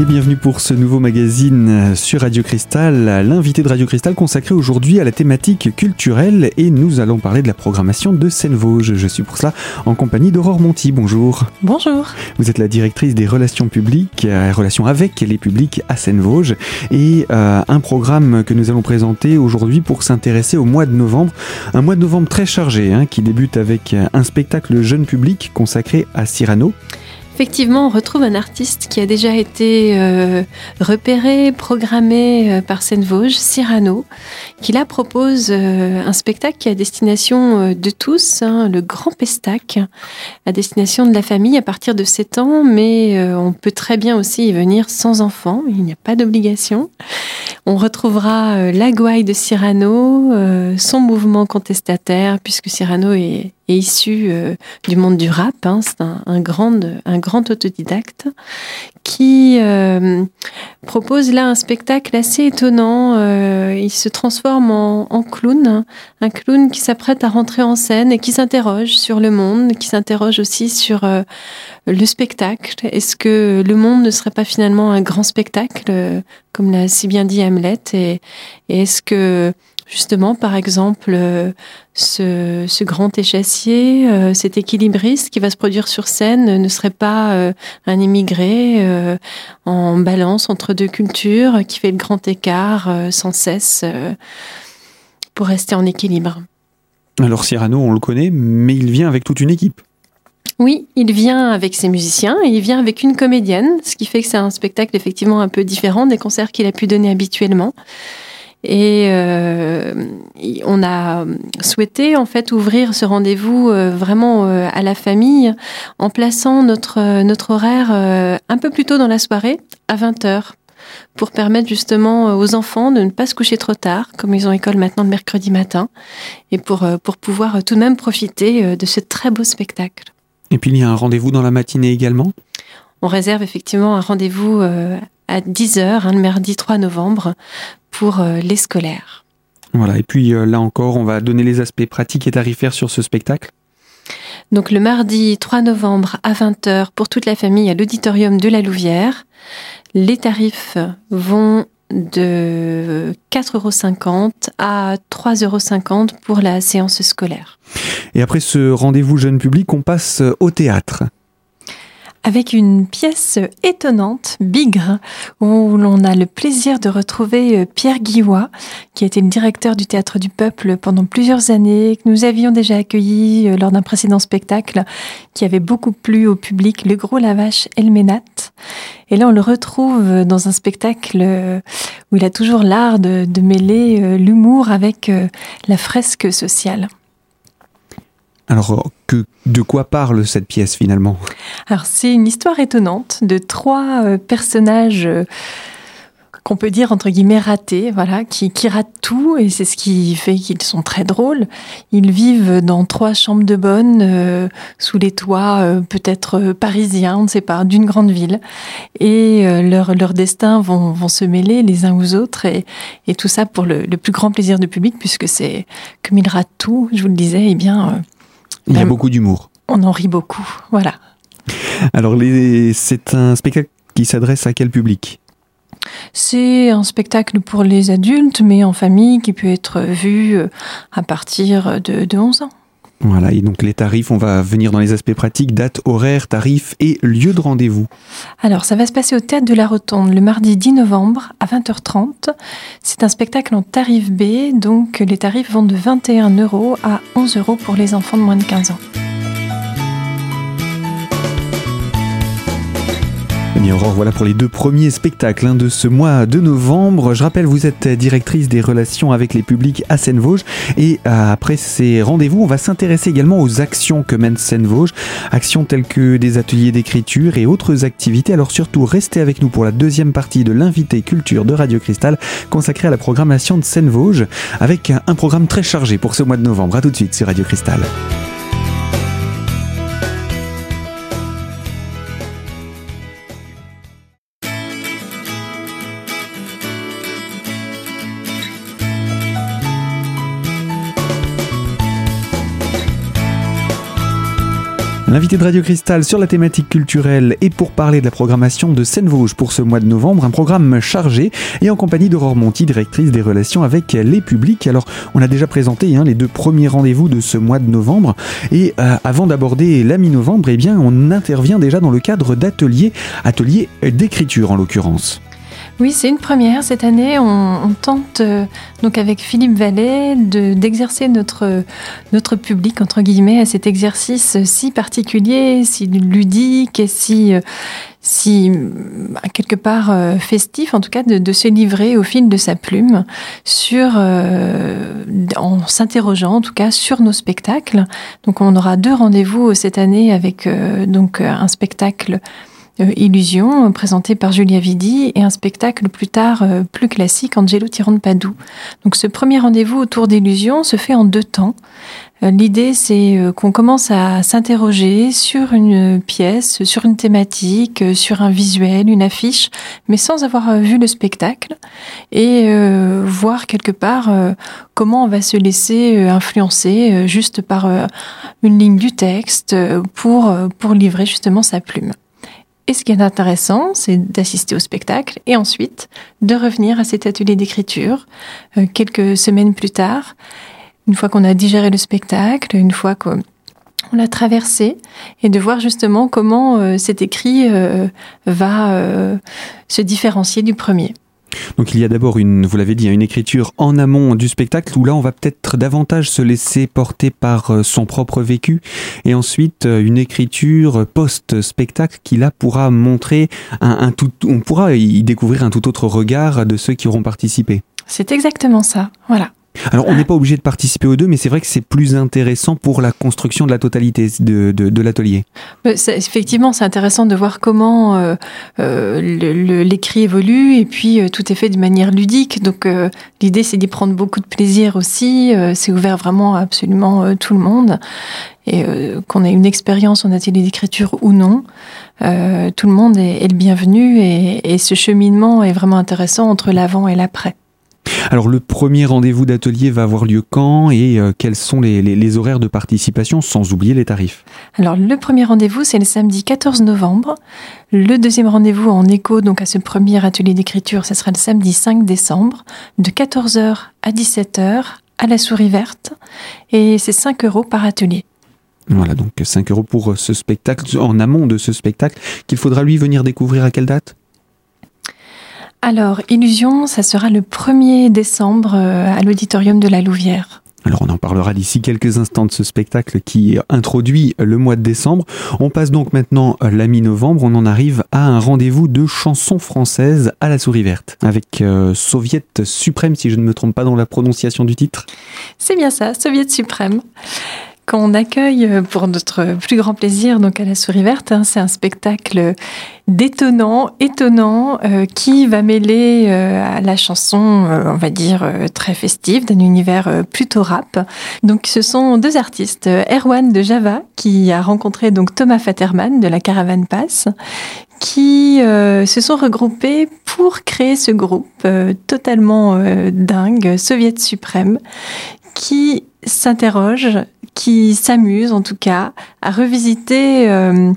Et bienvenue pour ce nouveau magazine sur Radio Cristal, l'invité de Radio Cristal consacré aujourd'hui à la thématique culturelle et nous allons parler de la programmation de Seine-Vosges. Je suis pour cela en compagnie d'Aurore Monti. Bonjour. Bonjour. Vous êtes la directrice des relations publiques, euh, relations avec les publics à Seine-Vosges et euh, un programme que nous allons présenter aujourd'hui pour s'intéresser au mois de novembre. Un mois de novembre très chargé hein, qui débute avec un spectacle jeune public consacré à Cyrano. Effectivement, on retrouve un artiste qui a déjà été euh, repéré, programmé euh, par Seine-Vosges, Cyrano, qui là propose euh, un spectacle qui à destination de tous, hein, le Grand Pestac, à destination de la famille à partir de 7 ans, mais on peut très bien aussi y venir sans enfant, il n'y a pas d'obligation. On retrouvera la gouaille de Cyrano, son mouvement contestataire, puisque Cyrano est est issu euh, du monde du rap. Hein. c'est un, grand, un grand autodidacte qui euh, propose là un spectacle assez étonnant. Euh, il se transforme en, en, clown, un clown qui s'apprête à rentrer en scène et qui s'interroge sur le monde, qui s'interroge aussi sur le spectacle. Est-ce que le monde ne serait pas finalement un grand spectacle, comme l'a si bien dit Hamlet? Et, et est-ce que justement, par exemple, euh, ce, grand échassier, euh, cet équilibriste qui va se produire sur scène ne serait pas euh, un immigré en balance entre deux cultures qui fait le grand écart sans cesse pour rester en équilibre. Alors Cyrano, on le connaît, mais il vient avec toute une équipe. Oui, il vient avec ses musiciens et il vient avec une comédienne, ce qui fait que c'est un spectacle effectivement un peu différent des concerts qu'il a pu donner habituellement. Et euh, on a souhaité en fait ouvrir ce rendez-vous euh, vraiment euh, à la famille en plaçant notre, notre horaire un peu plus tôt dans la soirée, à 20h pour permettre justement aux enfants de ne pas se coucher trop tard, comme ils ont école maintenant le mercredi matin, et pour, pour pouvoir tout de même profiter de ce très beau spectacle. Et puis il y a un rendez-vous dans la matinée également? On réserve effectivement un rendez-vous à 10h, hein, le mardi 3 novembre, pour euh, les scolaires. Voilà, et puis euh, là encore, on va donner les aspects pratiques et tarifaires sur ce spectacle. Donc le mardi 3 novembre à 20h pour toute la famille à l'auditorium de la Louvière. Les tarifs vont de 4,50 euros à 3,50 euros pour la séance scolaire. Et après ce rendez-vous jeune public, on passe au théâtre avec une pièce étonnante, Bigre, où l'on a le plaisir de retrouver euh, Pierre Guillois, qui a été le directeur du Théâtre du Peuple pendant plusieurs années, que nous avions déjà accueilli euh, lors d'un précédent spectacle, qui avait beaucoup plu au public, Le Gros Lavache et le Ménat. Et là, on le retrouve dans un spectacle euh, où il a toujours l'art de, de mêler l'humour avec la fresque sociale. Alors, que, de quoi parle cette pièce finalement? Alors, c'est une histoire étonnante de trois euh, personnages euh, qu'on peut dire entre guillemets ratés, voilà, qui, qui ratent tout et c'est ce qui fait qu'ils sont très drôles. Ils vivent dans trois chambres de bonne euh, sous les toits peut-être parisiens, on ne sait pas, d'une grande ville et leurs leur destins vont, vont, se mêler les uns aux autres et, et tout ça pour le, le, plus grand plaisir du public puisque c'est comme ils ratent tout, je vous le disais, eh bien il y a beaucoup d'humour. On en rit beaucoup, voilà. Alors, c'est un spectacle qui s'adresse à quel public? C'est un spectacle pour les adultes, mais en famille, qui peut être vu euh, à partir de, de 11 ans. Voilà, et donc les tarifs, on va venir dans les aspects pratiques, date, horaire, tarifs et lieu de rendez-vous. Alors, ça va se passer au Théâtre de la Rotonde le mardi 10 novembre à 20h30. C'est un spectacle en tarif B, donc les tarifs vont de 21 euros à 11 euros pour les enfants de moins de 15 ans. Aurore, voilà pour les deux premiers spectacles hein, de ce mois de novembre. Je rappelle, vous êtes directrice des relations avec les publics à Seine-Vosges. Et euh, après ces rendez-vous, on va s'intéresser également aux actions que mène Seine-Vosges. Actions telles que des ateliers d'écriture et autres activités. Alors surtout, restez avec nous pour la deuxième partie de l'invité culture de Radio Cristal consacrée à la programmation de Seine-Vosges avec un programme très chargé pour ce mois de novembre. A tout de suite sur Radio Cristal. L'invité de Radio Cristal sur la thématique culturelle et pour parler de la programmation de Seine-Vosges pour ce mois de novembre, un programme chargé et en compagnie d'Aurore Monti, directrice des relations avec les publics. Alors, on a déjà présenté hein, les deux premiers rendez-vous de ce mois de novembre et euh, avant d'aborder la mi-novembre, eh bien, on intervient déjà dans le cadre d'ateliers, ateliers d'écriture en l'occurrence. Oui, c'est une première. Cette année, on, tente euh, donc avec Philippe Vallet d'exercer notre, notre public, entre guillemets, à cet exercice si particulier, si ludique et si, euh, si bah, quelque part euh, festif, en tout cas, de, se livrer au fil de sa plume sur, en s'interrogeant en tout cas sur nos spectacles. Donc, on aura deux rendez-vous cette année avec donc un spectacle euh, Illusion, présenté par Julia Vidi, et un spectacle plus tard euh, plus classique, Angelo Tyran de Padoue. Donc ce premier rendez-vous autour d'Illusion se fait en deux temps. Euh, l'idée, c'est qu'on commence à s'interroger sur une pièce, sur une thématique, sur un visuel, une affiche, mais sans avoir vu le spectacle, et voir quelque part comment on va se laisser influencer juste par une ligne du texte pour, pour livrer justement sa plume. Et ce qui est intéressant, c'est d'assister au spectacle et ensuite de revenir à cet atelier d'écriture euh, quelques semaines plus tard, une fois qu'on a digéré le spectacle, une fois qu'on l'a traversé, et de voir justement comment euh, cet écrit euh, va se différencier du premier. Donc il y a d'abord une, vous l'avez dit, une écriture en amont du spectacle où là on va peut-être davantage se laisser porter par euh, son propre vécu et ensuite euh, une écriture post-spectacle qui là pourra montrer un, tout, on pourra y découvrir un tout autre regard de ceux qui auront participé. C'est exactement ça, voilà. Alors, on n'est pas obligé de participer aux deux, mais c'est vrai que c'est plus intéressant pour la construction de la totalité de, de, l'atelier. Effectivement, c'est intéressant de voir comment euh, euh, l'écrit évolue et puis euh, tout est fait de manière ludique. Donc, l'idée, c'est d'y prendre beaucoup de plaisir aussi. c'est ouvert vraiment à absolument tout le monde. Et qu'on ait une expérience en atelier d'écriture ou non, tout le monde est, est le bienvenu et, et ce cheminement est vraiment intéressant entre l'avant et l'après. Alors le premier rendez-vous d'atelier va avoir lieu quand et euh, quels sont les, horaires de participation sans oublier les tarifs Alors le premier rendez-vous c'est le samedi 14 novembre. Le deuxième rendez-vous en écho donc à ce premier atelier d'écriture, ce sera le samedi 5 décembre de 14h à 17h à la souris verte et c'est 5 euros par atelier. Voilà, donc 5 euros pour ce spectacle, en amont de ce spectacle, qu'il faudra lui venir découvrir à quelle date? Alors, Illusion, ça sera le 1er décembre euh, à l'auditorium de la Louvière. Alors on en parlera d'ici quelques instants de ce spectacle qui introduit le mois de décembre. On passe donc maintenant la mi-novembre, on en arrive à un rendez-vous de chansons françaises à la souris verte avec euh, Soviet Suprême si je ne me trompe pas dans la prononciation du titre. C'est bien ça, Soviet Suprême qu'on accueille euh, pour notre plus grand plaisir donc à la Souris Verte. Hein, c'est un spectacle détonnant, étonnant, euh, qui va mêler euh, à la chanson, on va dire, très festive, d'un univers plutôt rap. Donc ce sont deux artistes, Erwan de Java, qui a rencontré donc Thomas Fatterman de la Caravane Pass, qui se sont regroupés pour créer ce groupe totalement dingue, Soviet suprême, qui s'interroge qui s'amuse en tout cas à revisiter euh,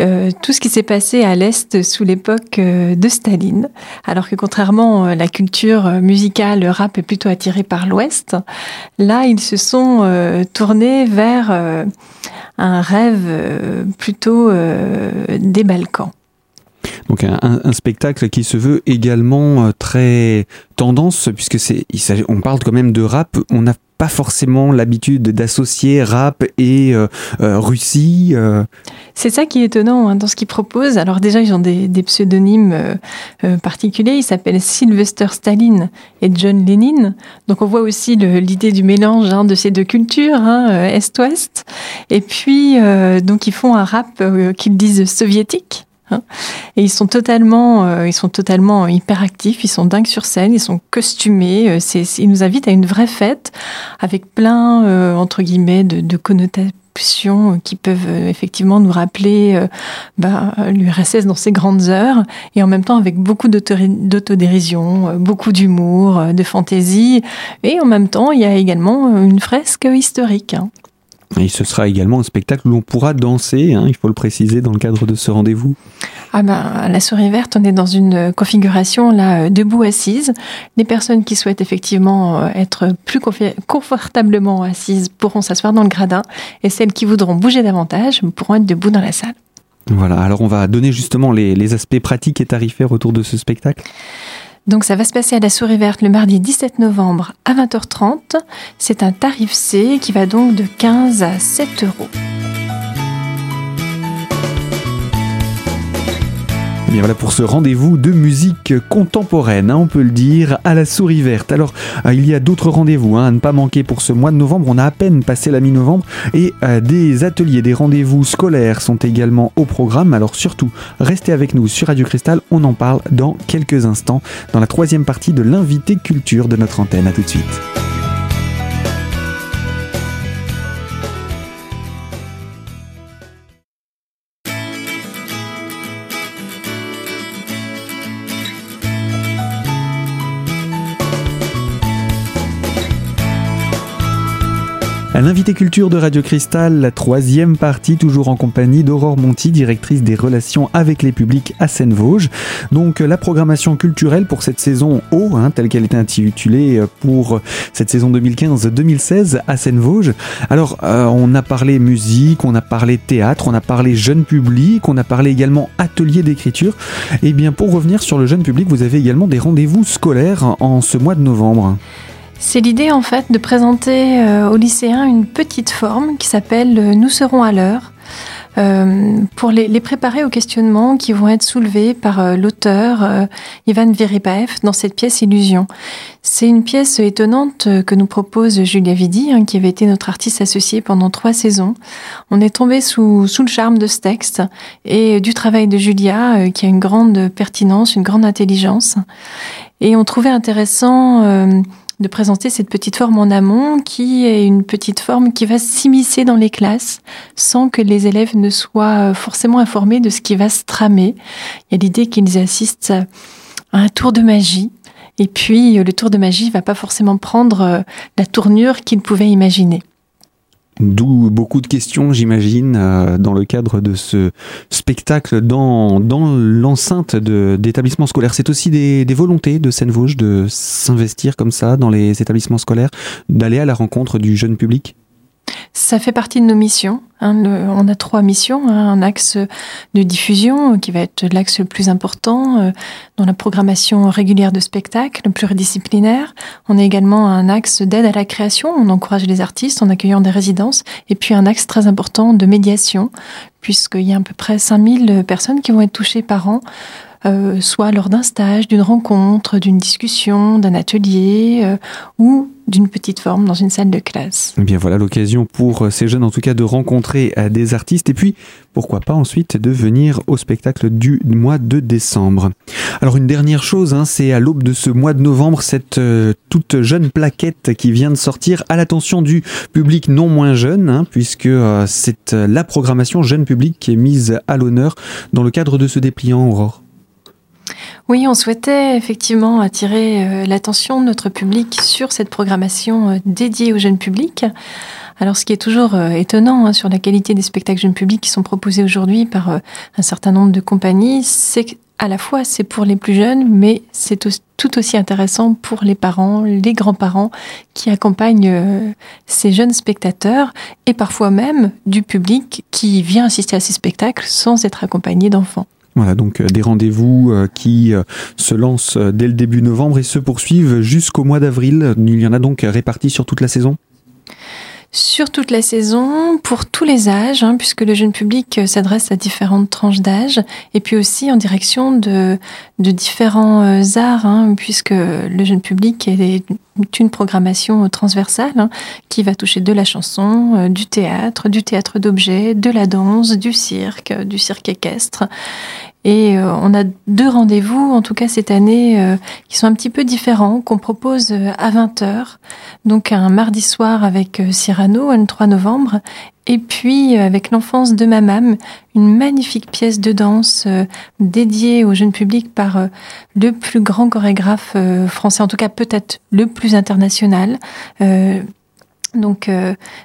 euh, tout ce qui s'est passé à l'Est sous l'époque euh, de Staline, alors que contrairement à la culture musicale, le rap est plutôt attiré par l'Ouest. Là, ils se sont tournés vers un rêve plutôt des Balkans. Donc un, spectacle qui se veut également très tendance puisque on parle quand même de rap. On n'a pas forcément l'habitude d'associer rap et euh, euh, Russie. Euh. C'est ça qui est étonnant hein, dans ce qu'ils proposent. Alors déjà, ils ont des, pseudonymes particuliers. Ils s'appellent Sylvester Stalin et John Lennon. Donc on voit aussi l'idée du mélange hein, de ces deux cultures, hein, Est-Ouest. Et puis, donc ils font un rap qu'ils disent soviétique. Et ils sont totalement, euh, ils sont totalement hyper actifs, ils sont dingues sur scène, ils sont costumés. Euh, ils nous invitent à une vraie fête avec plein, euh, entre guillemets, de, connotations qui peuvent effectivement nous rappeler bah, l'URSS dans ses grandes heures et en même temps avec beaucoup d'autodérision, beaucoup d'humour, de fantaisie et en même temps il y a également une fresque historique. Hein. Et ce sera également un spectacle où l'on pourra danser, hein, il faut le préciser, dans le cadre de ce rendez-vous. Ah ben, à la souris verte, on est dans une configuration là debout assise. Les personnes qui souhaitent effectivement euh, être plus confortablement assises pourront s'asseoir dans le gradin, et celles qui voudront bouger davantage pourront être debout dans la salle. Voilà, alors on va donner justement les, les aspects pratiques et tarifaires autour de ce spectacle? Donc ça va se passer à la Souris Verte le mardi 17 novembre à 20h30. C'est un tarif C qui va donc de 15 à 7 euros. Voilà pour ce rendez-vous de musique contemporaine, hein, on peut le dire, à la souris verte. Alors, euh, il y a d'autres rendez-vous hein, à ne pas manquer pour ce mois de novembre. On a à peine passé la mi-novembre et euh, des ateliers, des rendez-vous scolaires sont également au programme. Alors surtout, restez avec nous sur Radio Cristal. On en parle dans quelques instants dans la troisième partie de l'invité culture de notre antenne. À tout de suite. Culture de Radio Cristal, la troisième partie, toujours en compagnie d'Aurore Monti, directrice des relations avec les publics à Seine-Vosges. Donc la programmation culturelle pour cette saison haut, hein, telle qu'elle était intitulée euh, pour cette saison 2015-2016 à Seine-Vosges. Alors euh, on a parlé musique, on a parlé théâtre, on a parlé jeune public, on a parlé également atelier d'écriture. Et eh bien pour revenir sur le jeune public, vous avez également des rendez-vous scolaires en ce mois de novembre. C'est l'idée en fait de présenter euh, aux lycéens une petite forme qui s'appelle euh, Nous serons à l'heure. Euh, pour les, préparer aux questionnements qui vont être soulevés par l'auteur Ivan Veripaev dans cette pièce Illusion. C'est une pièce étonnante que nous propose Julia Vidi, hein, qui avait été notre artiste associée pendant trois saisons. On est tombé sous, sous le charme de ce texte et du travail de Julia, qui a une grande pertinence, une grande intelligence. Et on trouvait intéressant de présenter cette petite forme en amont qui est une petite forme qui va s'immiscer dans les classes sans que les élèves ne soient euh, forcément informés de ce qui va se tramer. Il y a l'idée qu'ils assistent à un tour de magie et puis euh, le tour de magie va pas forcément prendre euh, la tournure qu'ils pouvaient imaginer. D'où beaucoup de questions, j'imagine, euh, dans le cadre de ce spectacle dans, dans l'enceinte d'établissements scolaires. C'est aussi des, des, volontés de Seine-Vosges de s'investir comme ça dans les établissements scolaires, d'aller à la rencontre du jeune public? Ça fait partie de nos missions. Hein, on a trois missions. Hein, un axe de diffusion qui va être l'axe le plus important euh, dans la programmation régulière de spectacles, pluridisciplinaire. On a également un axe d'aide à la création. On encourage les artistes en accueillant des résidences. Et puis un axe très important de médiation, puisqu'il y a à peu près 5000 personnes qui vont être touchées par an euh, soit lors d'un stage, d'une rencontre, d'une discussion, d'un atelier euh, ou d'une petite forme dans une salle de classe. Eh bien voilà l'occasion pour ces jeunes en tout cas de rencontrer euh, des artistes et puis pourquoi pas ensuite de venir au spectacle du mois de décembre. Alors une dernière chose, hein, c'est à l'aube de ce mois de novembre cette toute jeune plaquette qui vient de sortir à l'attention du public non moins jeune hein, puisque c'est la programmation jeune public qui est mise à l'honneur dans le cadre de ce dépliant Aurore. Oui, on souhaitait effectivement attirer euh, l'attention de notre public sur cette programmation euh, dédiée au jeune public. Alors, ce qui est toujours euh, étonnant hein, sur la qualité des spectacles jeunes publics qui sont proposés aujourd'hui par un certain nombre de compagnies, c'est qu'à la fois c'est pour les plus jeunes, mais c'est tout aussi intéressant pour les parents, les grands-parents qui accompagnent ces jeunes spectateurs et parfois même du public qui vient assister à ces spectacles sans être accompagné d'enfants. Voilà, donc euh, des rendez-vous euh, qui euh, se lancent dès le début novembre et se poursuivent jusqu'au mois d'avril. Il y en a donc répartis sur toute la saison sur toute la saison, pour tous les âges, hein, puisque le jeune public s'adresse à différentes tranches d'âge, et puis aussi en direction de, différents arts, hein, puisque le jeune public est une programmation transversale hein, qui va toucher de la chanson, du théâtre, du théâtre d'objets, de la danse, du cirque, du cirque équestre. Et euh, on a deux rendez-vous, en tout cas cette année, euh, qui sont un petit peu différents, qu'on propose euh, à 20h. Donc un mardi soir avec Cyrano, le 3 novembre, et puis avec l'enfance de Mamam, une magnifique pièce de danse dédiée au jeune public par le plus grand chorégraphe français, en tout cas peut-être le plus international Donc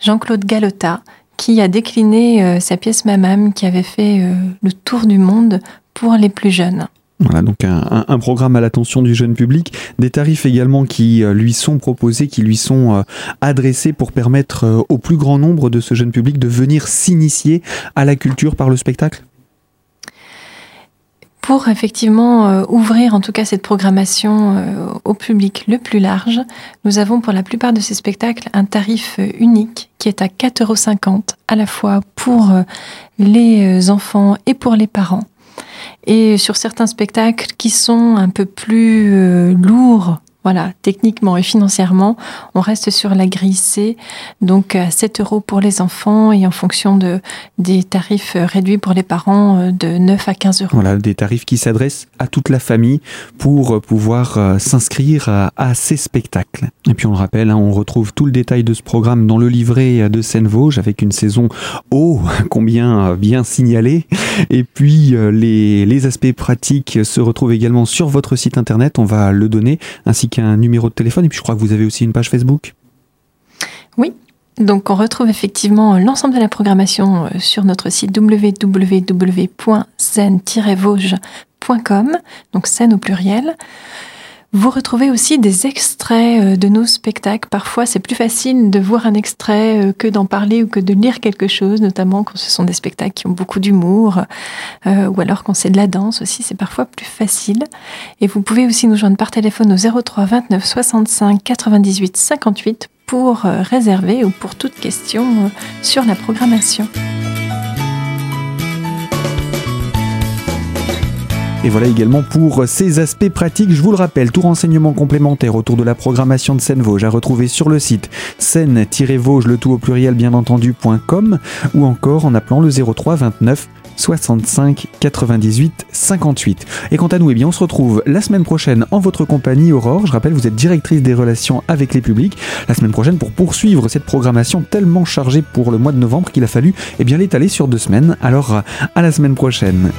Jean-Claude Galota, qui a décliné sa pièce Mamam, qui avait fait le tour du monde pour les plus jeunes. Voilà, donc un, programme à l'attention du jeune public, des tarifs également qui euh, lui sont proposés, qui lui sont euh, adressés pour permettre euh, au plus grand nombre de ce jeune public de venir s'initier à la culture par le spectacle? Pour effectivement ouvrir en tout cas cette programmation au public le plus large, nous avons pour la plupart de ces spectacles un tarif unique qui est à 4,50 euros à la fois pour les enfants et pour les parents. Et sur certains spectacles qui sont un peu plus euh, lourds, voilà, techniquement et financièrement, on reste sur la grille C, donc à 7 euros pour les enfants et en fonction de, des tarifs réduits pour les parents euh, de 9 à 15 euros. Voilà, des tarifs qui s'adressent à toute la famille pour pouvoir euh, s'inscrire à, ces spectacles. Et puis on le rappelle, hein, on retrouve tout le détail de ce programme dans le livret de Seine-Vosges avec une saison oh combien bien signalée. Et puis euh, les, les aspects pratiques se retrouvent également sur votre site internet, on va le donner, ainsi un numéro de téléphone. Et puis je crois que vous avez aussi une page Facebook. Oui, donc on retrouve effectivement l'ensemble de la programmation euh, sur notre site www.zen-vosges.com, donc scène au pluriel. Vous retrouvez aussi des extraits euh, de nos spectacles. Parfois, c'est plus facile de voir un extrait euh, que d'en parler ou que de lire quelque chose, notamment quand ce sont des spectacles qui ont beaucoup d'humour, euh, ou alors quand c'est de la danse aussi, c'est parfois plus facile. Et vous pouvez aussi nous joindre par téléphone au 03 29 65 98 58 pour réserver ou pour toute question sur la programmation. Et voilà également pour ces aspects pratiques. Je vous le rappelle, tout renseignement complémentaire autour de la programmation de Seine-Vosges à retrouver sur le site seine-vosges, le tout au pluriel bien entendu.com ou encore en appelant le 03 29 65 98 58. Et quant à nous, eh bien, on se retrouve la semaine prochaine en votre compagnie, Aurore. Je rappelle, vous êtes directrice des relations avec les publics. La semaine prochaine pour poursuivre cette programmation tellement chargée pour le mois de novembre qu'il a fallu eh l'étaler sur deux semaines. Alors, à la semaine prochaine.